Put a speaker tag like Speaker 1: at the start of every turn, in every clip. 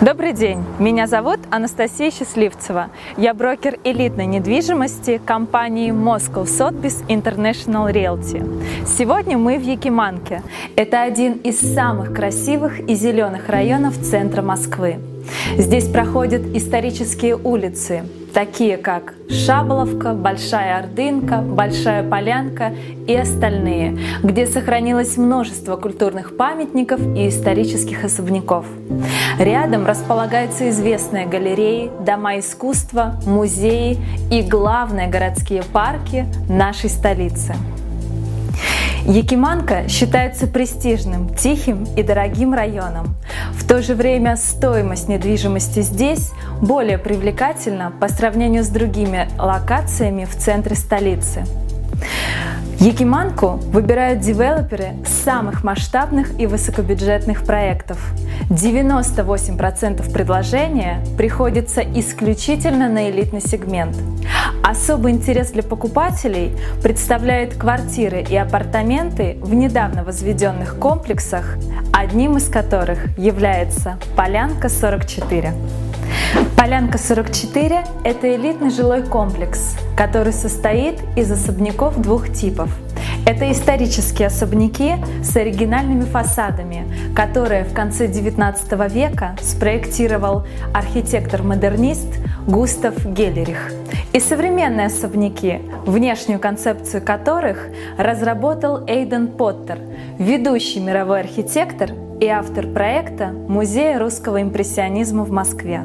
Speaker 1: Добрый день, меня зовут Анастасия Счастливцева. Я брокер элитной недвижимости компании Moscow Sotheby's International Realty. Сегодня мы в Якиманке. Это один из самых красивых и зеленых районов центра Москвы. Здесь проходят исторические улицы, такие как Шаболовка, Большая Ордынка, Большая Полянка и остальные, где сохранилось множество культурных памятников и исторических особняков. Рядом располагаются известные галереи, дома искусства, музеи и, главные городские парки нашей столицы. Якиманка считается престижным, тихим и дорогим районом. В то же время стоимость недвижимости здесь более привлекательна по сравнению с другими локациями в центре столицы. Якиманку выбирают девелоперы самых масштабных и высокобюджетных проектов. 98% предложения приходится исключительно на элитный сегмент. Особый интерес для покупателей представляют квартиры и апартаменты в недавно возведенных комплексах, одним из которых является Полянка 44. Полянка 44 – это элитный жилой комплекс, который состоит из особняков двух типов. Это исторические особняки с оригинальными фасадами, которые в конце XIX века спроектировал архитектор-модернист Густав Геллерих. И современные особняки, внешнюю концепцию которых разработал Эйден Поттер, ведущий мировой архитектор и автор проекта Музея русского импрессионизма в Москве.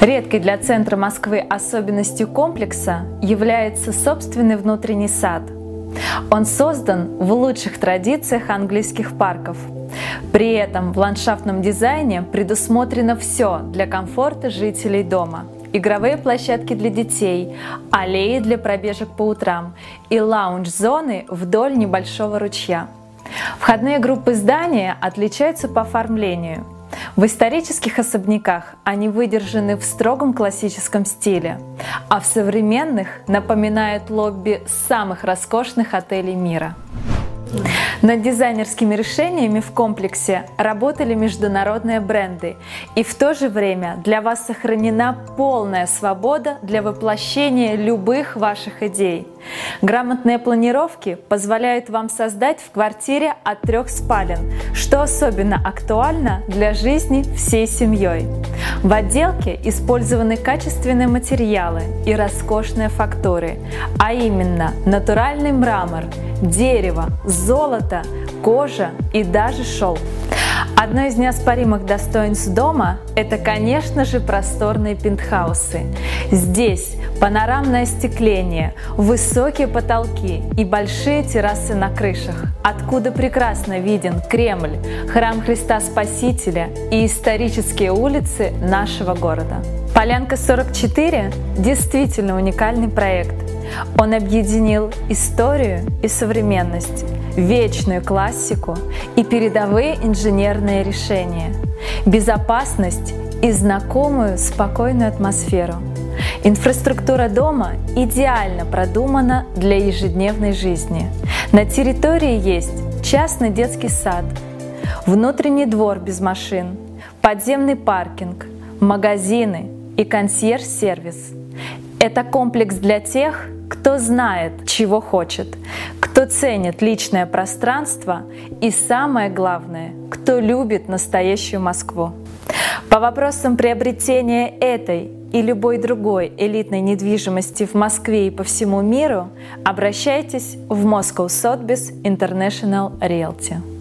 Speaker 1: Редкой для центра Москвы особенностью комплекса является собственный внутренний сад. Он создан в лучших традициях английских парков. При этом в ландшафтном дизайне предусмотрено все для комфорта жителей дома. Игровые площадки для детей, аллеи для пробежек по утрам и лаунж-зоны вдоль небольшого ручья. Входные группы здания отличаются по оформлению – в исторических особняках они выдержаны в строгом классическом стиле, а в современных напоминают лобби самых роскошных отелей мира. Над дизайнерскими решениями в комплексе работали международные бренды, и в то же время для вас сохранена полная свобода для воплощения любых ваших идей. Грамотные планировки позволяют вам создать в квартире от трех спален, что особенно актуально для жизни всей семьей. В отделке использованы качественные материалы и роскошные фактуры, а именно натуральный мрамор, дерево, золото, кожа и даже шелк. Одно из неоспоримых достоинств дома – это, конечно же, просторные пентхаусы. Здесь панорамное остекление, высокие потолки и большие террасы на крышах, откуда прекрасно виден Кремль, храм Христа Спасителя и исторические улицы нашего города. Полянка 44 – действительно уникальный проект. Он объединил историю и современность, вечную классику и передовые инженерные решения, безопасность и знакомую спокойную атмосферу. Инфраструктура дома идеально продумана для ежедневной жизни. На территории есть частный детский сад, внутренний двор без машин, подземный паркинг, магазины и консьерж-сервис. Это комплекс для тех, кто знает, чего хочет, кто ценит личное пространство и, самое главное, кто любит настоящую Москву. По вопросам приобретения этой и любой другой элитной недвижимости в Москве и по всему миру обращайтесь в Moscow Sotheby's International Realty.